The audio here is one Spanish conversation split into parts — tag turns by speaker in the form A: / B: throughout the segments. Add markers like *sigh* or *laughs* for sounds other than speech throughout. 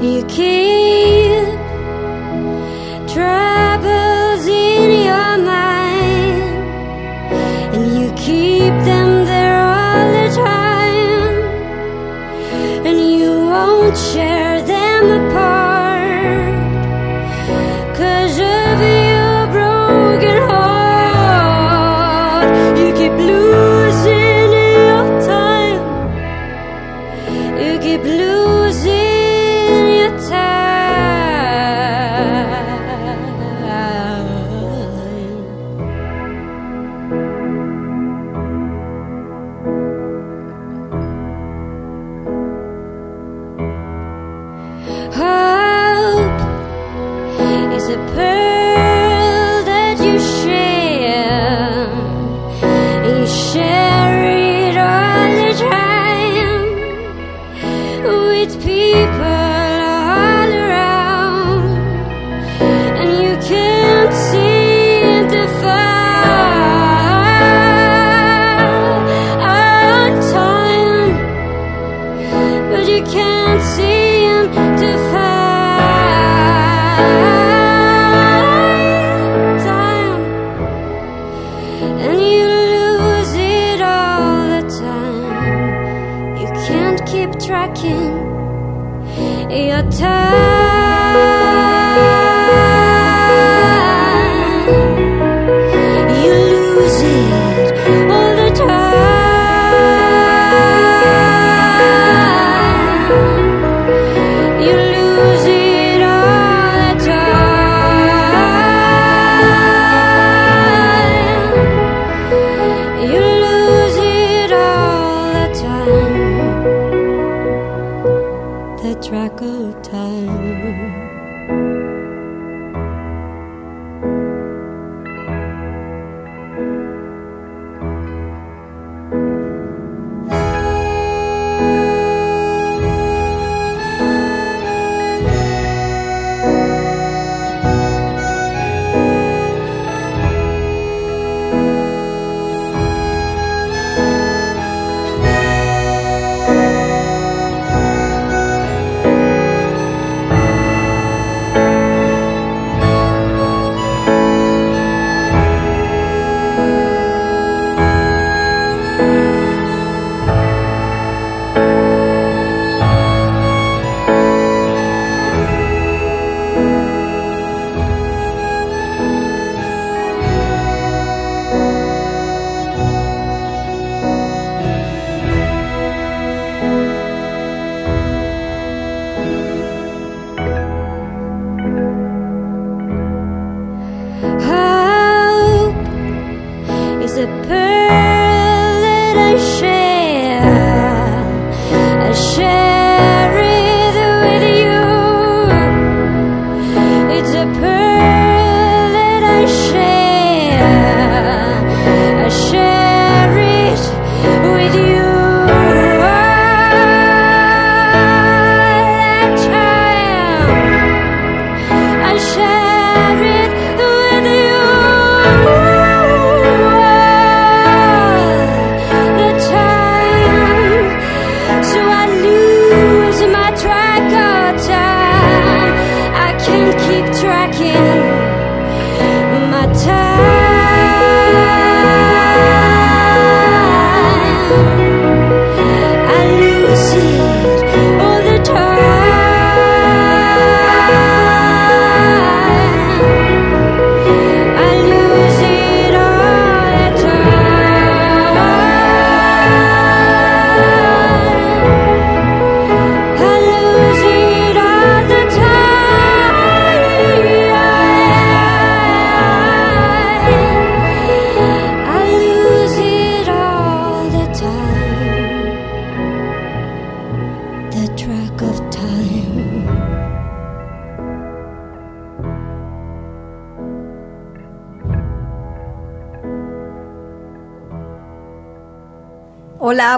A: You keep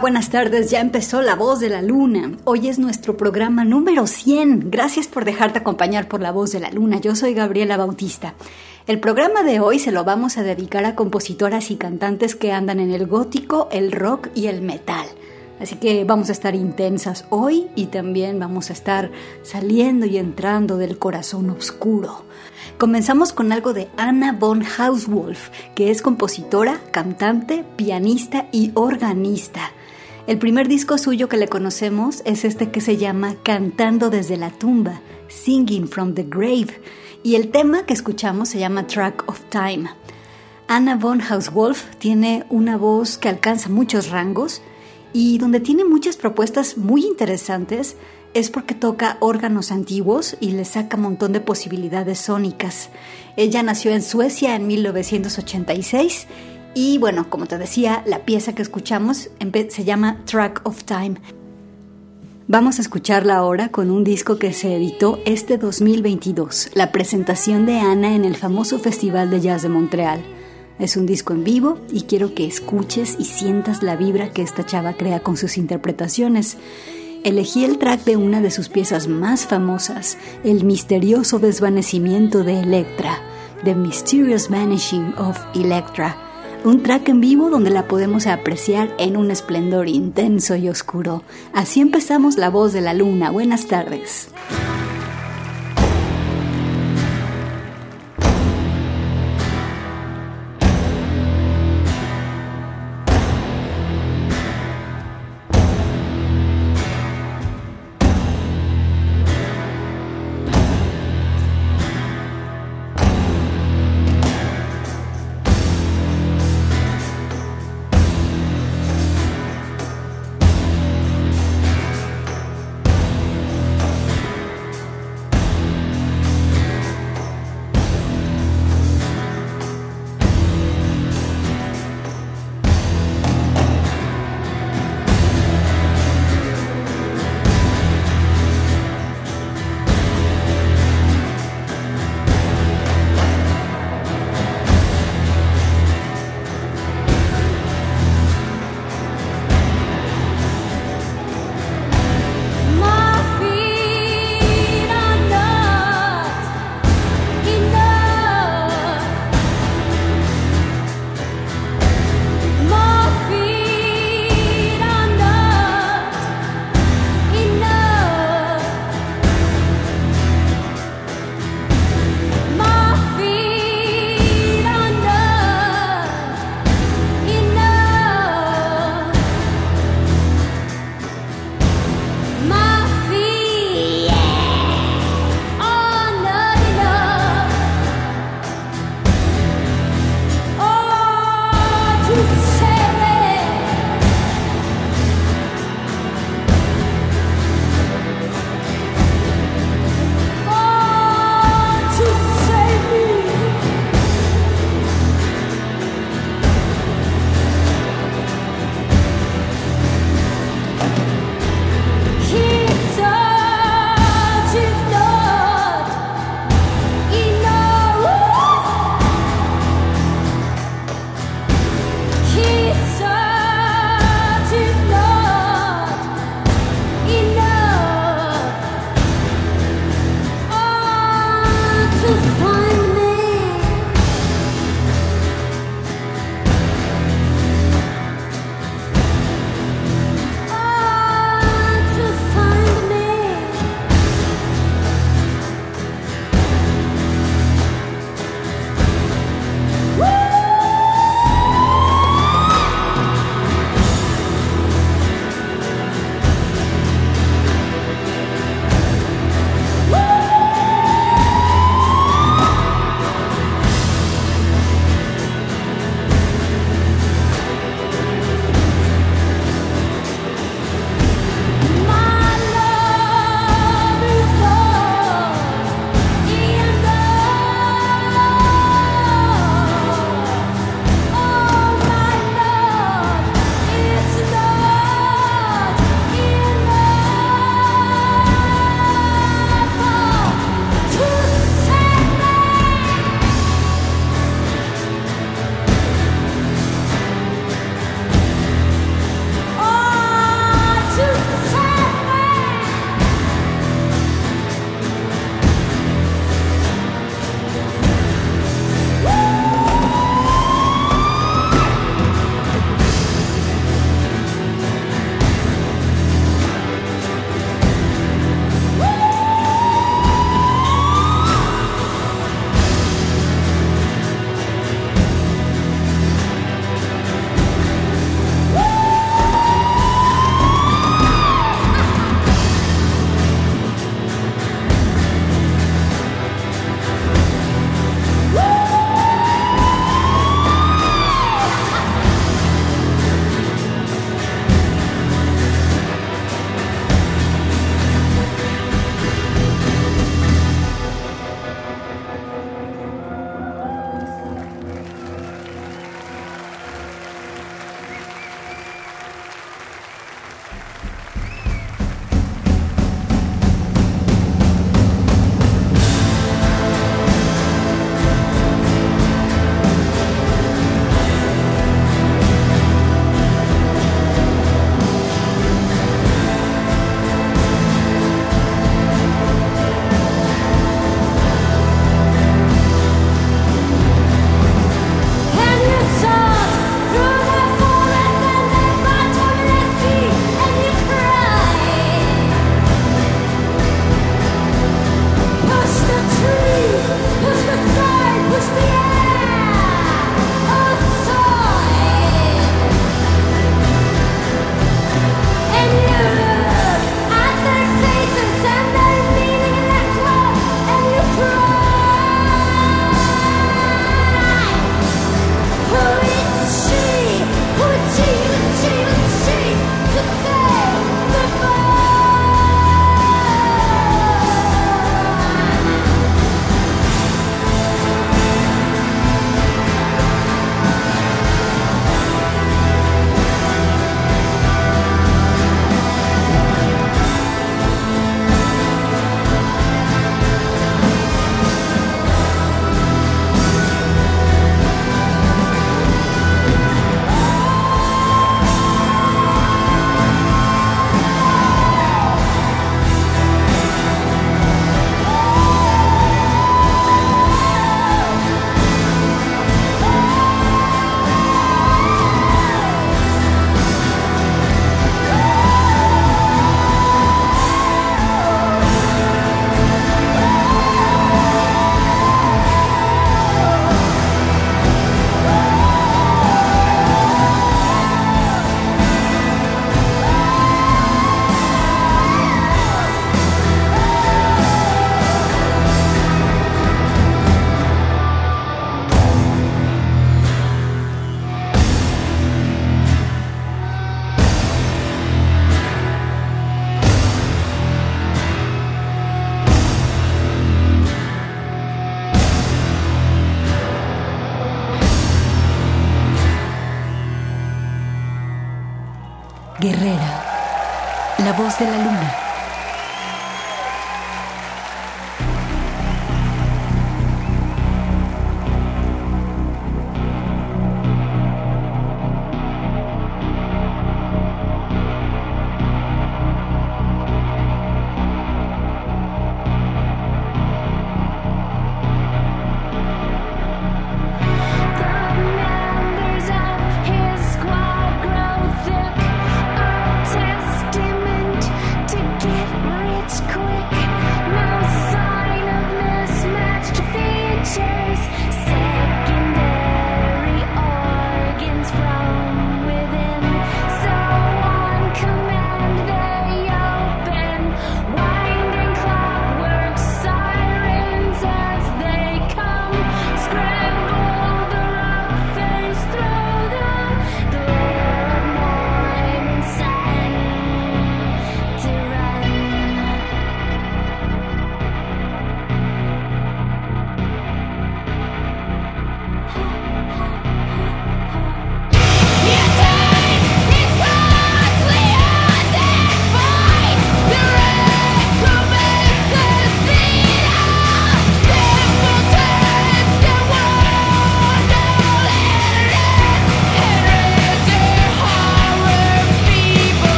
A: buenas tardes. Ya empezó La Voz de la Luna. Hoy es nuestro programa número 100. Gracias por dejarte acompañar por La Voz de la Luna. Yo soy Gabriela Bautista. El programa de hoy se lo vamos a dedicar a compositoras y cantantes que andan en el gótico, el rock y el metal. Así que vamos a estar intensas hoy y también vamos a estar saliendo y entrando del corazón oscuro. Comenzamos con algo de Anna von Hauswolf, que es compositora, cantante, pianista y organista. El primer disco suyo que le conocemos es este que se llama Cantando desde la tumba, Singing from the Grave, y el tema que escuchamos se llama Track of Time. Anna von Hauswolf tiene una voz que alcanza muchos rangos y donde tiene muchas propuestas muy interesantes es porque toca órganos antiguos y le saca un montón de posibilidades sónicas. Ella nació en Suecia en 1986 y bueno, como te decía, la pieza que escuchamos se llama Track of Time. Vamos a escucharla ahora con un disco que se editó este 2022, la presentación de Ana en el famoso Festival de Jazz de Montreal. Es un disco en vivo y quiero que escuches y sientas la vibra que esta chava crea con sus interpretaciones. Elegí el track de una de sus piezas más famosas, El misterioso desvanecimiento de Electra, The Mysterious Vanishing of Electra, un track en vivo donde la podemos apreciar en un esplendor intenso y oscuro. Así empezamos La Voz de la Luna. Buenas tardes.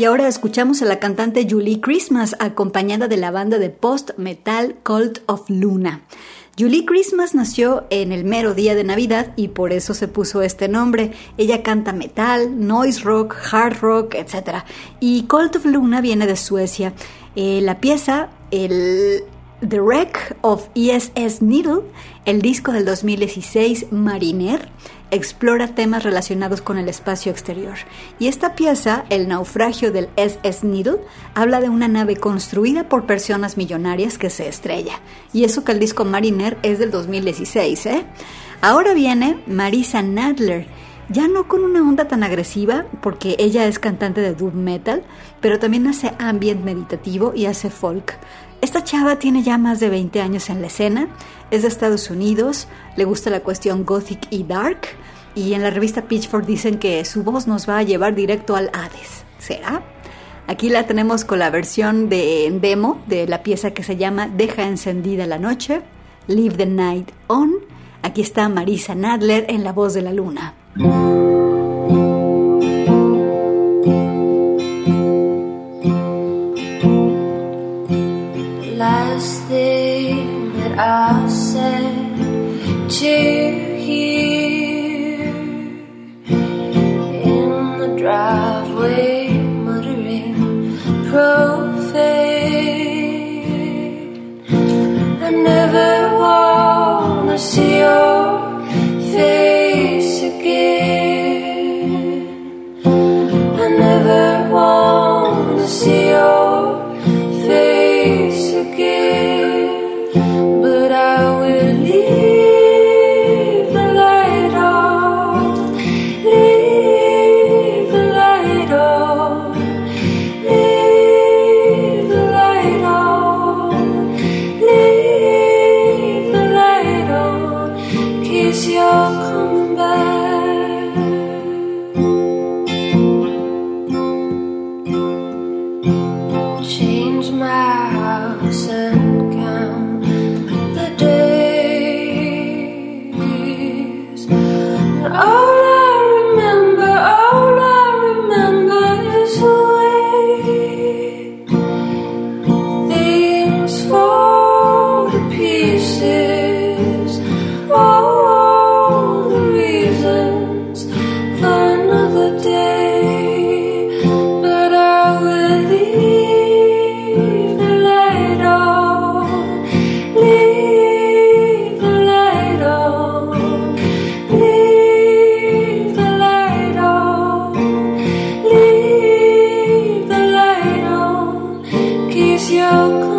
A: Y ahora escuchamos a la cantante Julie Christmas acompañada de la banda de post-metal Cult of Luna. Julie Christmas nació en el mero día de Navidad y por eso se puso este nombre. Ella canta metal, noise rock, hard rock, etc. Y Cult of Luna viene de Suecia. Eh, la pieza, el The Wreck of ESS Needle, el disco del 2016 Mariner, explora temas relacionados con el espacio exterior. Y esta pieza, El naufragio del SS Needle, habla de una nave construida por personas millonarias que se estrella. Y eso que el disco Mariner es del 2016, ¿eh? Ahora viene Marisa Nadler, ya no con una onda tan agresiva, porque ella es cantante de doom metal, pero también hace ambient meditativo y hace folk. Esta chava tiene ya más de 20 años en la escena, es de Estados Unidos, le gusta la cuestión gothic y dark, y en la revista Pitchfork dicen que su voz nos va a llevar directo al Hades. ¿Será? Aquí la tenemos con la versión de demo de la pieza que se llama Deja encendida la noche, Leave the Night On. Aquí está Marisa Nadler en la voz de la luna.
B: Last thing that I said to hear in the driveway muttering profane.
A: Salvaje.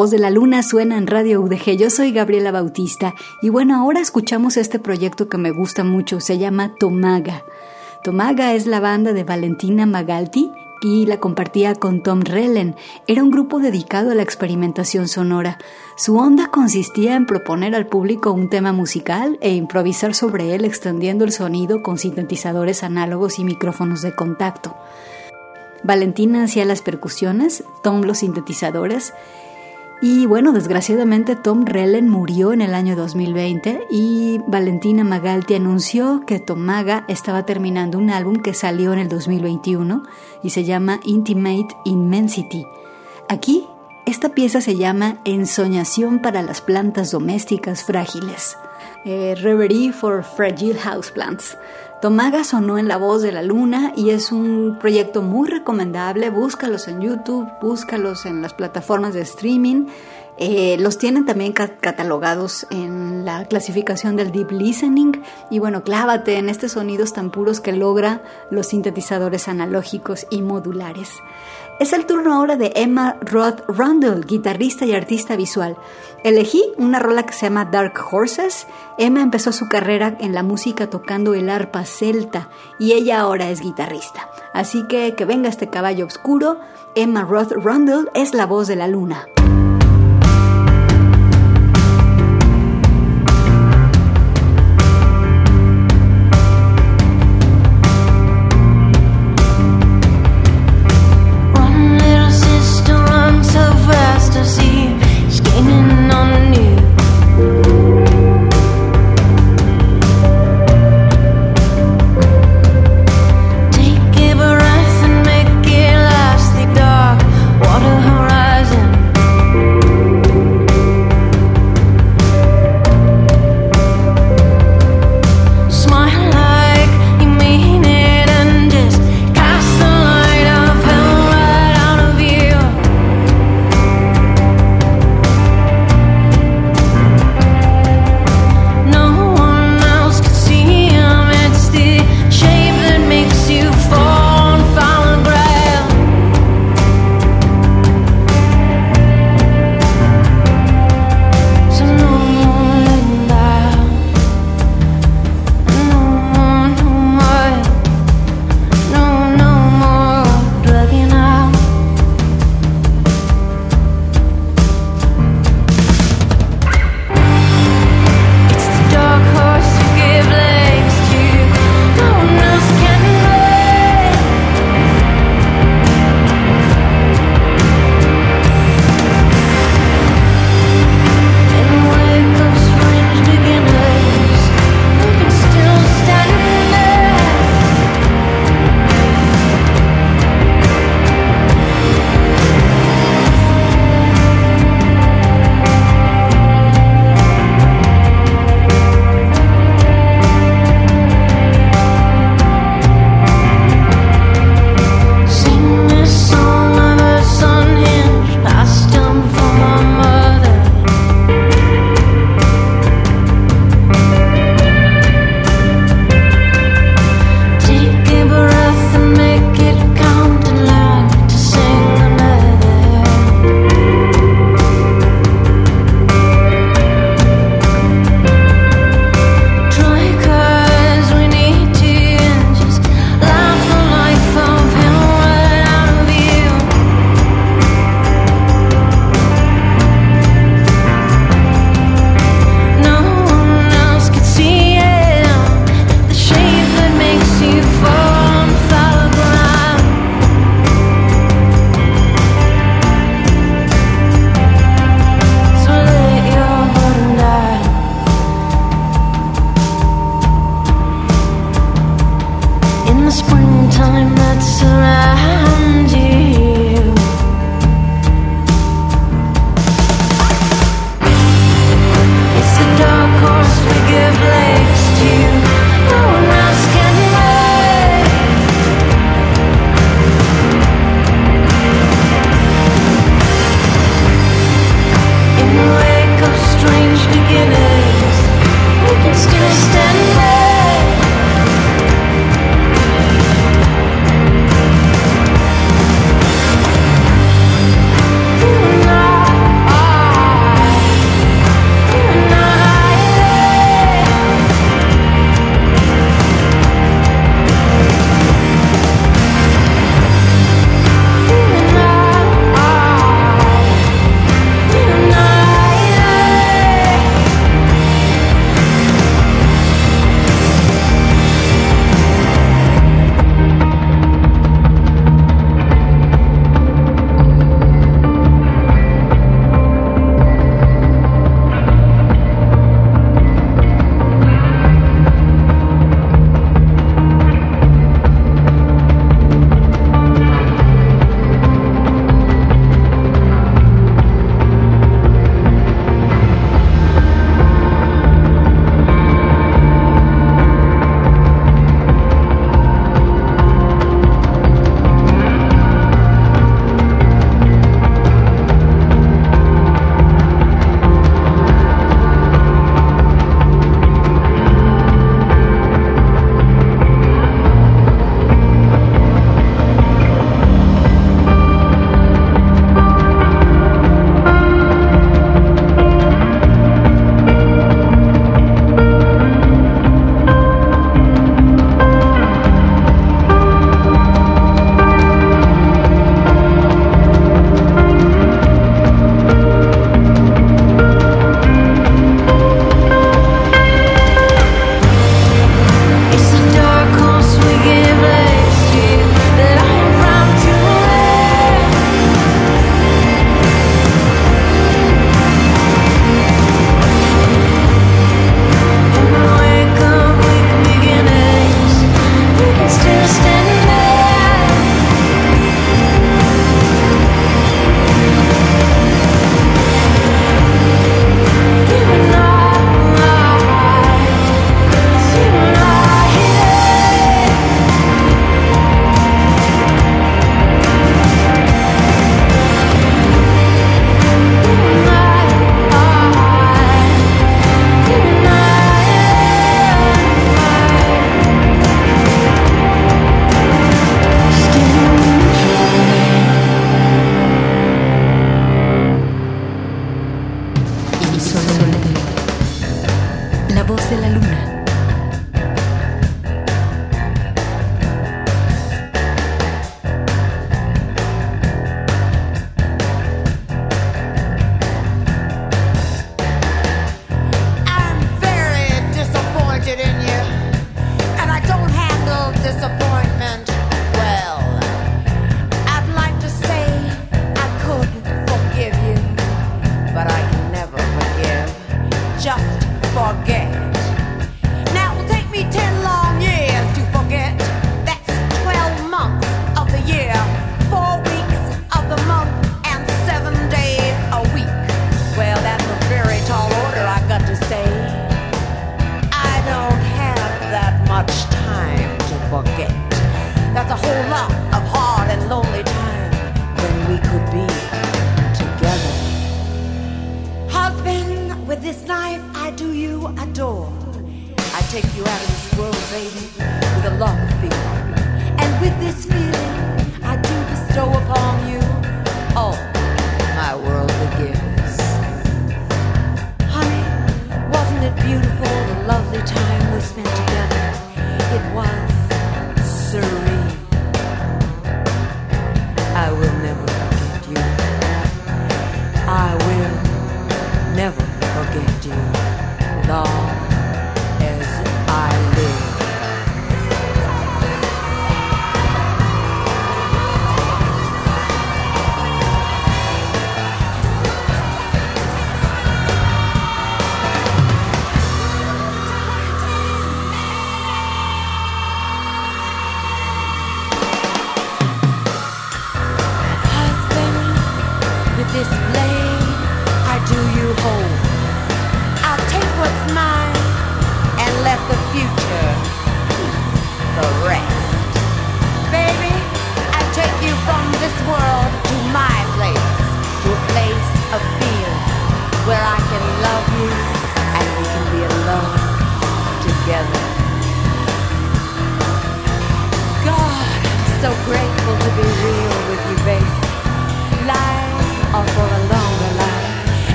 A: Voz de la luna suena en Radio UDG. Yo soy Gabriela Bautista y bueno, ahora escuchamos este proyecto que me gusta mucho. Se llama Tomaga. Tomaga es la banda de Valentina Magalti y la compartía con Tom Rellen. Era un grupo dedicado a la experimentación sonora. Su onda consistía en proponer al público un tema musical e improvisar sobre él extendiendo el sonido con sintetizadores análogos y micrófonos de contacto. Valentina hacía las percusiones, Tom los sintetizadores y bueno, desgraciadamente Tom Rellen murió en el año 2020 y Valentina Magalti anunció que Tomaga estaba terminando un álbum que salió en el 2021 y se llama Intimate Immensity. Aquí, esta pieza se llama Ensoñación para las plantas domésticas frágiles. Eh, Reverie for Fragile Houseplants. Tomaga sonó en La Voz de la Luna y es un proyecto muy recomendable. Búscalos en YouTube, búscalos en las plataformas de streaming. Eh, los tienen también catalogados en la clasificación del Deep Listening. Y bueno, clávate en estos sonidos tan puros que logra los sintetizadores analógicos y modulares. Es el turno ahora de Emma Roth Rundle, guitarrista y artista visual. Elegí una rola que se llama Dark Horses. Emma empezó su carrera en la música tocando el arpa celta y ella ahora es guitarrista. Así que que venga este caballo oscuro. Emma Roth Rundle es la voz de la luna.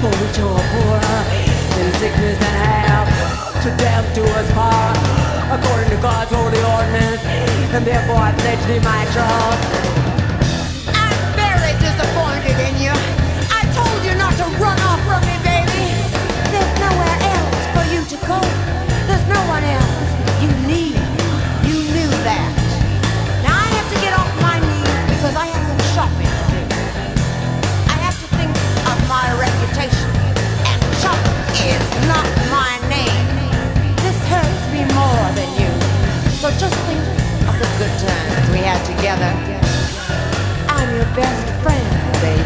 C: For rich are poor, in sickness and health, to death do us part. According to God's holy ordinance, and therefore I pledge thee my trust. Just think of the good times we had together. I'm your best friend, baby.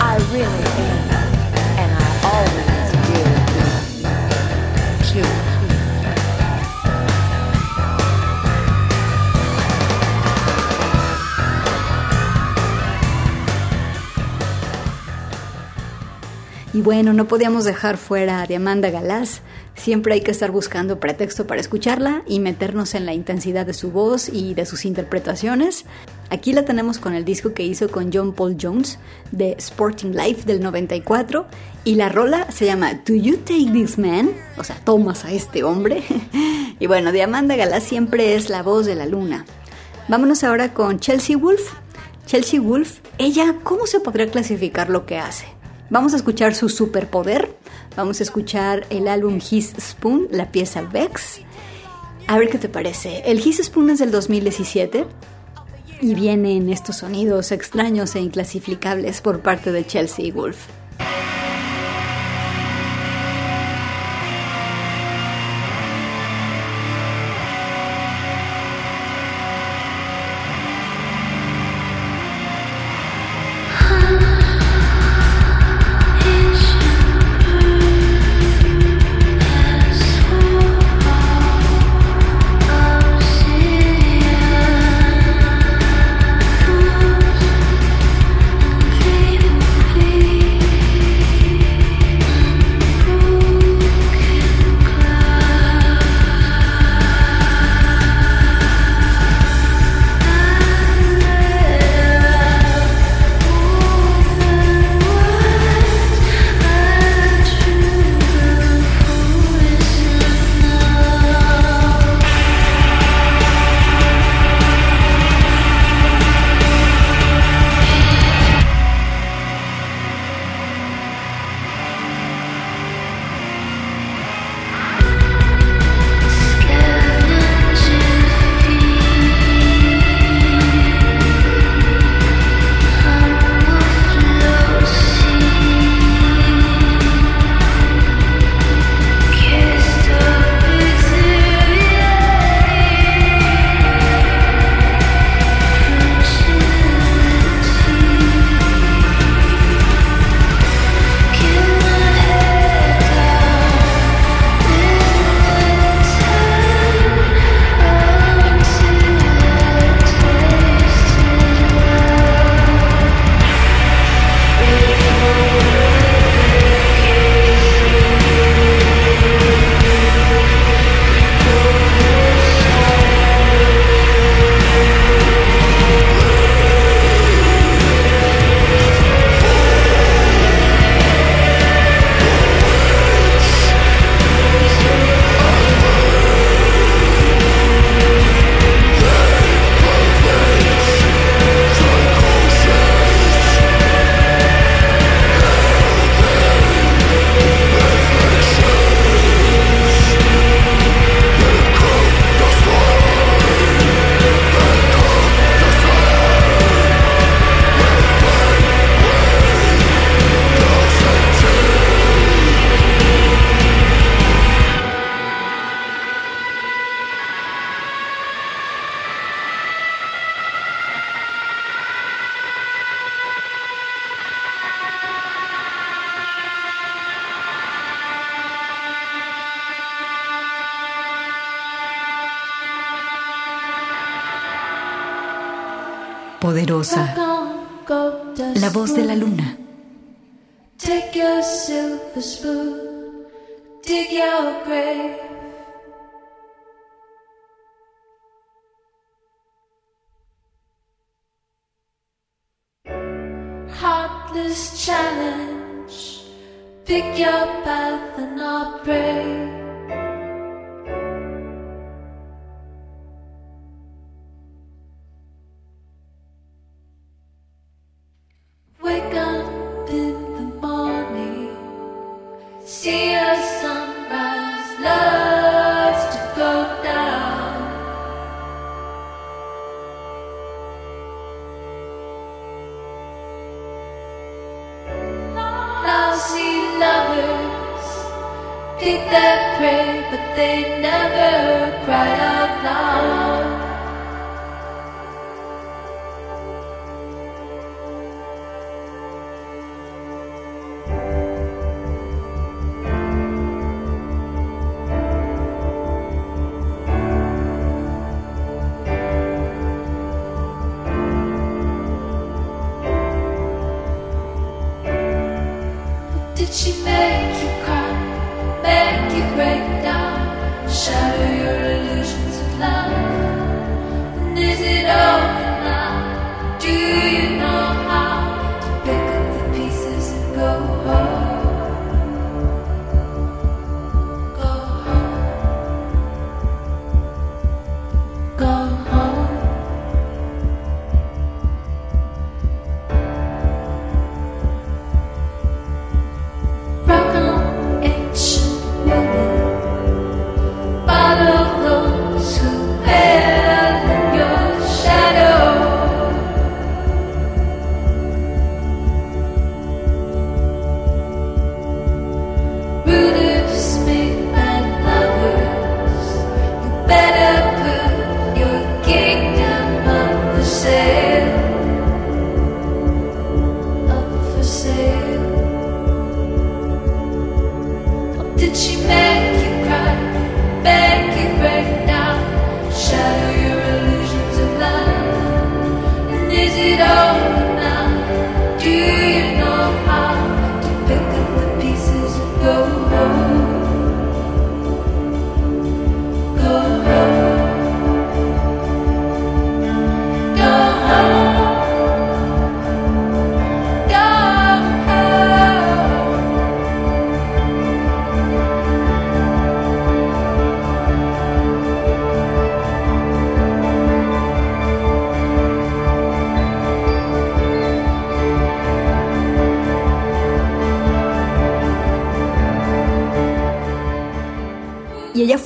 C: I really am. And I always will be. Too.
B: Y bueno, no podíamos dejar fuera de Amanda Galás, Siempre hay que estar buscando pretexto para escucharla y meternos en la intensidad de su voz y de sus interpretaciones. Aquí la tenemos con el disco que hizo con John Paul Jones de Sporting Life del 94 y la rola se llama Do You Take This Man? O sea, tomas a este hombre. *laughs* y bueno, Diamanda Galás siempre es la voz de la luna. Vámonos ahora con Chelsea Wolf. Chelsea Wolf, ella, ¿cómo se podría clasificar lo que hace? Vamos a escuchar su superpoder, vamos a escuchar el álbum His Spoon, la pieza Vex. A ver qué te parece. El His Spoon es del 2017 y vienen estos sonidos extraños e inclasificables por parte de Chelsea Wolf.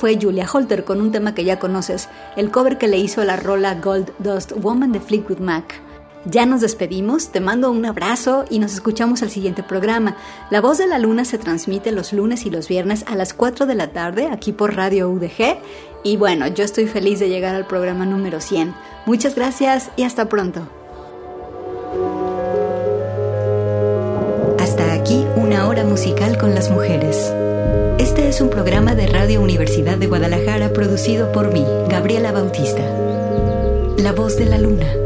A: Fue Julia Holter con un tema que ya conoces, el cover que le hizo la rola Gold Dust Woman de Fleetwood Mac. Ya nos despedimos, te mando un abrazo y nos escuchamos al siguiente programa. La voz de la luna se transmite los lunes y los viernes a las 4 de la tarde aquí por Radio UDG. Y bueno, yo estoy feliz de llegar al programa número 100. Muchas gracias y hasta pronto. Hasta aquí una hora musical con las mujeres. Este es un programa de Radio Universidad de Guadalajara producido por mí, Gabriela Bautista. La voz de la luna.